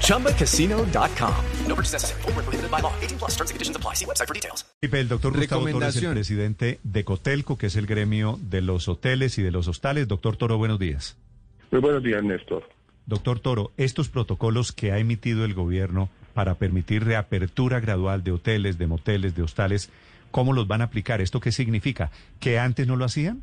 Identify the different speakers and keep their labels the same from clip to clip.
Speaker 1: ChumbaCasino.com. No purchase necessary. Full prohibited by law. 18 plus terms and conditions apply. See website for details.
Speaker 2: El doctor Gustavo Toro es el presidente de Cotelco, que es el gremio de los hoteles y de los hostales. Doctor Toro, buenos días.
Speaker 3: Muy buenos días, Néstor.
Speaker 2: Doctor Toro, estos protocolos que ha emitido el gobierno para permitir reapertura gradual de hoteles, de moteles, de hostales, ¿cómo los van a aplicar? ¿Esto qué significa? ¿Que antes no lo hacían?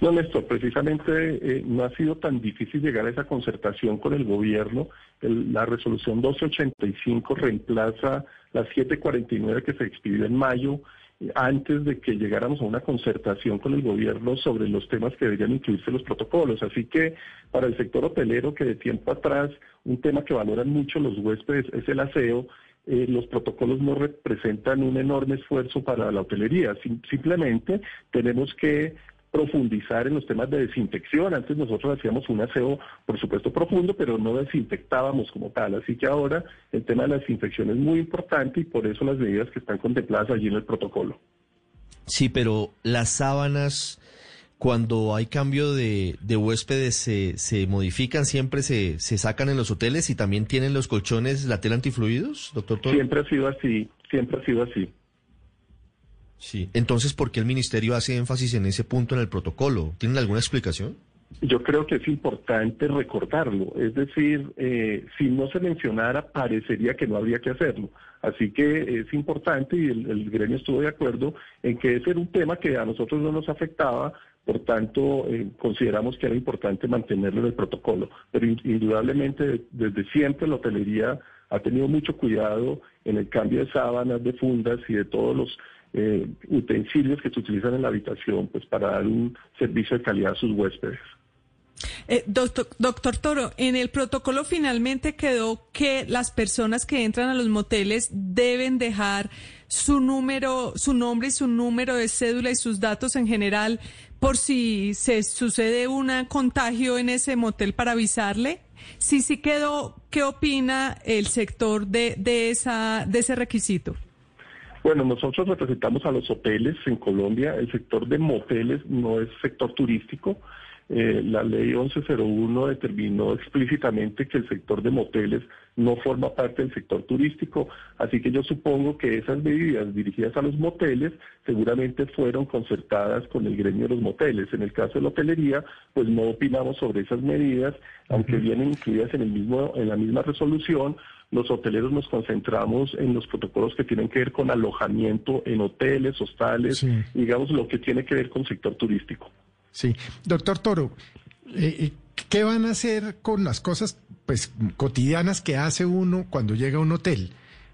Speaker 3: No, Néstor, precisamente eh, no ha sido tan difícil llegar a esa concertación con el gobierno. la resolución 1285 reemplaza la 749 que se expidió en mayo eh, antes de que llegáramos a una concertación con el gobierno sobre los temas que deberían incluirse los protocolos. Así que para el sector hotelero, que de tiempo atrás un tema que valoran mucho los huéspedes es el aseo, eh, los protocolos no representan un enorme esfuerzo para la hotelería. simplemente tenemos que profundizar en los temas de desinfección. Antes nosotros hacíamos un aseo, por supuesto, profundo, pero no desinfectábamos como tal. Así que ahora el tema de la desinfección es muy importante y por eso las medidas que están contempladas allí en el protocolo.
Speaker 4: Sí, pero las sábanas cuando hay cambio de, huéspedes se, se, modifican, siempre se, se, sacan en los hoteles y también tienen los colchones la tela antifluidos, doctor Toro?
Speaker 3: Siempre ha sido así, siempre ha sido así.
Speaker 4: Sí, entonces, ¿por qué el ministerio hace énfasis en ese punto en el protocolo? ¿Tienen alguna explicación?
Speaker 3: Yo creo que es importante recordarlo, es decir, eh, si no se mencionara, parecería que no habría que hacerlo. Así que es importante y el, el gremio estuvo de acuerdo en que ese era un tema que a nosotros no nos afectaba, por tanto, eh, consideramos que era importante mantenerlo en el protocolo. Pero indudablemente, desde siempre la hotelería ha tenido mucho cuidado en el cambio de sábanas, de fundas y de todos los eh, utensilios que se utilizan en la habitación pues para dar un servicio de calidad a sus huéspedes.
Speaker 5: Eh, doctor, doctor, Toro, en el protocolo finalmente quedó que las personas que entran a los moteles deben dejar su número, su nombre y su número de cédula y sus datos en general por si se sucede un contagio en ese motel para avisarle. Sí, sí quedó. ¿Qué opina el sector de, de, esa, de ese requisito?
Speaker 3: Bueno, nosotros representamos a los hoteles en Colombia. El sector de moteles no es sector turístico. Eh, la ley 1101 determinó explícitamente que el sector de moteles no forma parte del sector turístico, así que yo supongo que esas medidas dirigidas a los moteles seguramente fueron concertadas con el gremio de los moteles. En el caso de la hotelería, pues no opinamos sobre esas medidas, aunque vienen incluidas en el mismo en la misma resolución, los hoteleros nos concentramos en los protocolos que tienen que ver con alojamiento en hoteles, hostales, digamos lo que tiene que ver con sector turístico.
Speaker 6: Sí, doctor Toro, eh, eh, ¿qué van a hacer con las cosas pues cotidianas que hace uno cuando llega a un hotel?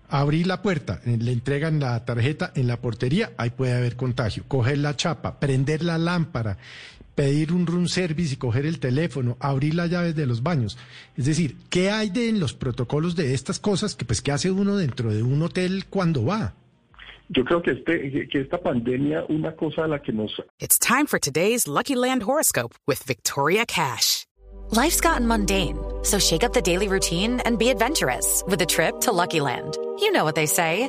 Speaker 6: Abrir la puerta, eh, le entregan la tarjeta en la portería, ahí puede haber contagio. Coger la chapa, prender la lámpara, pedir un room service y coger el teléfono, abrir las llaves de los baños. Es decir, ¿qué hay de en los protocolos de estas cosas que pues qué hace uno dentro de un hotel cuando va?
Speaker 3: Yo creo que, este, que esta pandemia, una cosa a la que nos...
Speaker 7: It's time for today's Lucky Land horoscope with Victoria Cash. Life's gotten mundane, so shake up the daily routine and be adventurous with a trip to Lucky Land. You know what they say.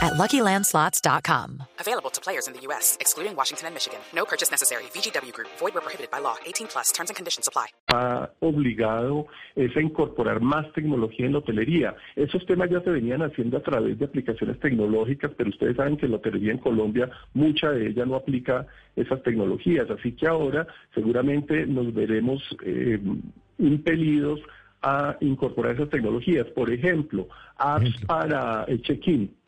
Speaker 7: at LuckyLandSlots.com.
Speaker 8: Available to players in the U.S., excluding Washington and Michigan. No purchase necessary. VGW Group. Void where prohibited by law. 18 plus. Terms and conditions apply.
Speaker 3: Ha obligado es a incorporar más tecnología en la hotelería. Esos temas ya se venían haciendo a través de aplicaciones tecnológicas, pero ustedes saben que la hotelería en Colombia, mucha de ella no aplica esas tecnologías. Así que ahora seguramente nos veremos eh, impelidos a incorporar esas tecnologías. Por ejemplo, apps para el check-in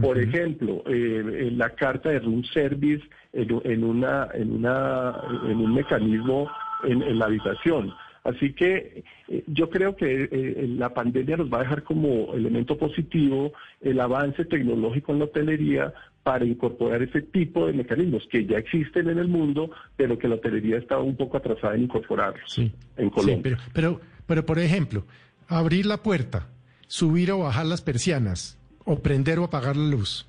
Speaker 3: por ejemplo, eh, en la carta de room service en, una, en, una, en un mecanismo en, la habitación. Así que eh, yo creo que eh, la pandemia nos va a dejar como elemento positivo el avance tecnológico en la hotelería para incorporar ese tipo de mecanismos que ya existen en el mundo, pero que la hotelería estaba un poco atrasada en incorporarlos en Colombia.
Speaker 6: pero, pero, pero, por ejemplo, abrir la puerta, subir o bajar las persianas, o prender o apagar la luz.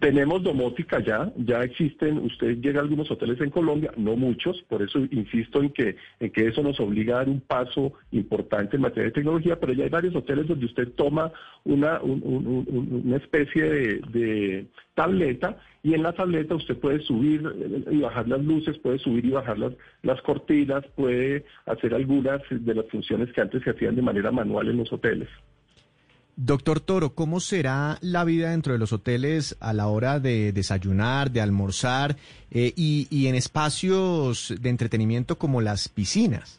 Speaker 3: Tenemos domótica ya, ya existen, usted llega a algunos hoteles en Colombia, no muchos, por eso insisto en que, en que eso nos obliga a dar un paso importante en materia de tecnología, pero ya hay varios hoteles donde usted toma una, una especie de, de, tableta y en la tableta usted puede subir y bajar las luces, puede subir y bajar las, las cortinas, puede hacer algunas de las funciones que antes se hacían de manera manual en los hoteles.
Speaker 9: Doctor Toro, ¿cómo será la vida dentro de los hoteles a la hora de desayunar, de almorzar eh, y, y en espacios de entretenimiento como las piscinas?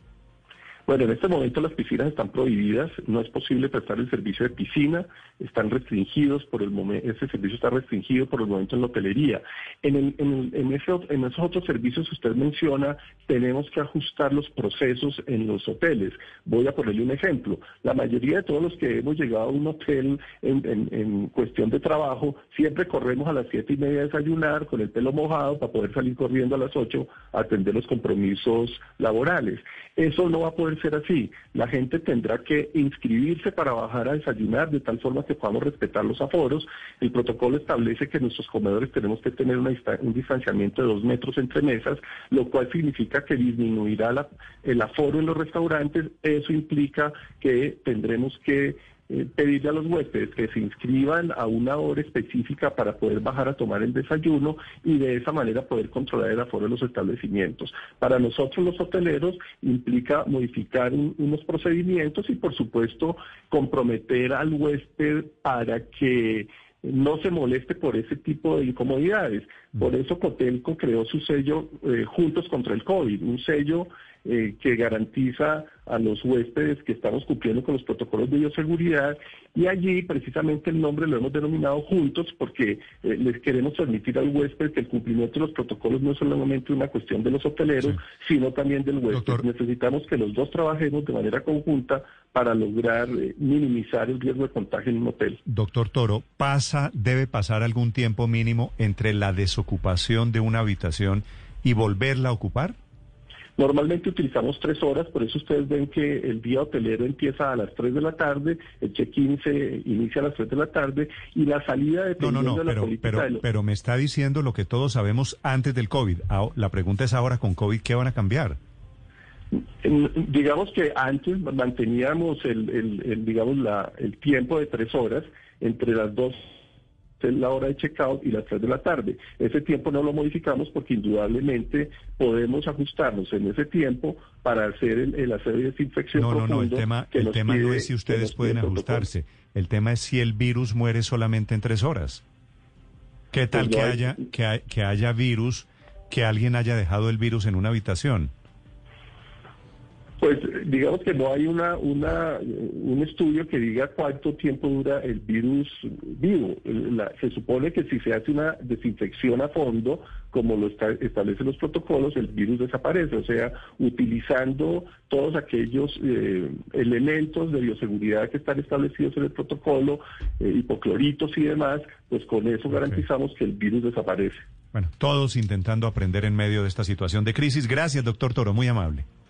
Speaker 3: Bueno, en este momento las piscinas están prohibidas, no es posible prestar el servicio de piscina, están restringidos por el momento, ese servicio está restringido por el momento en la hotelería. En, el, en, en, ese, en esos otros servicios que usted menciona, tenemos que ajustar los procesos en los hoteles. Voy a ponerle un ejemplo. La mayoría de todos los que hemos llegado a un hotel en, en cuestión de trabajo, siempre corremos a las siete y media a desayunar con el pelo mojado para poder salir corriendo a las ocho a atender los compromisos laborales. Eso no va a poder ser así. La gente tendrá que inscribirse para bajar a desayunar de tal forma que podamos respetar los aforos. El protocolo establece que nuestros comedores tenemos que tener un distanciamiento de dos metros entre mesas, lo cual significa que disminuirá el aforo en los restaurantes. Eso implica que tendremos que eh, pedirle a los huéspedes que se inscriban a una hora específica para poder bajar a tomar el desayuno y de esa manera poder controlar el aforo de los establecimientos. Para nosotros los hoteleros implica modificar unos procedimientos y por supuesto comprometer al huésped para que no se moleste por ese tipo de incomodidades. Por eso Cotelco creó su sello eh, Juntos contra el COVID, un sello eh, que garantiza a los huéspedes que estamos cumpliendo con los protocolos de bioseguridad y allí precisamente el nombre lo hemos denominado juntos porque eh, les queremos transmitir al huésped que el cumplimiento de los protocolos no es solamente una cuestión de los hoteleros, sino también del huésped. Necesitamos que los dos trabajemos de manera conjunta para lograr eh, minimizar el riesgo de contagio en un hotel.
Speaker 2: Doctor Toro, pasa, debe pasar algún tiempo mínimo entre la desocupación de una habitación y volverla a ocupar?
Speaker 3: Normalmente utilizamos tres horas, por eso ustedes ven que el día hotelero empieza a las tres de la tarde, el check-in se inicia a las tres de la tarde y la salida dependiendo
Speaker 2: no, no, no,
Speaker 3: de la
Speaker 2: pero,
Speaker 3: política
Speaker 2: pero,
Speaker 3: de los...
Speaker 2: pero me está diciendo lo que todos sabemos antes del COVID. Ah, La pregunta es ahora con COVID, ¿qué van a cambiar?
Speaker 3: Digamos que antes manteníamos el, el- el, digamos la, el tiempo de tres horas entre las dos es la hora de checkout y las tres de la tarde. Ese tiempo no lo modificamos porque indudablemente podemos ajustarnos en ese tiempo para hacer el, el aseo y desinfección
Speaker 2: No, no, no, el tema, el tema no es si ustedes pueden
Speaker 3: protocolo.
Speaker 2: ajustarse. El tema es si el virus muere solamente en tres horas. ¿Qué tal
Speaker 3: Pues
Speaker 2: que
Speaker 3: hay-
Speaker 2: haya, que, hay- que haya virus, que alguien haya dejado el virus en una habitación?
Speaker 3: Pues digamos que no hay una, una, un estudio que diga cuánto tiempo dura el virus vivo. La- se supone que si se hace una desinfección a fondo, como lo esta- establecen los protocolos, el virus desaparece. O sea, utilizando todos aquellos eh, elementos de bioseguridad que están establecidos en el protocolo, eh, hipocloritos y demás, pues con eso garantizamos que el virus desaparece.
Speaker 2: Bueno, todos intentando aprender en medio de esta situación de crisis. Gracias, doctor Toro, muy amable.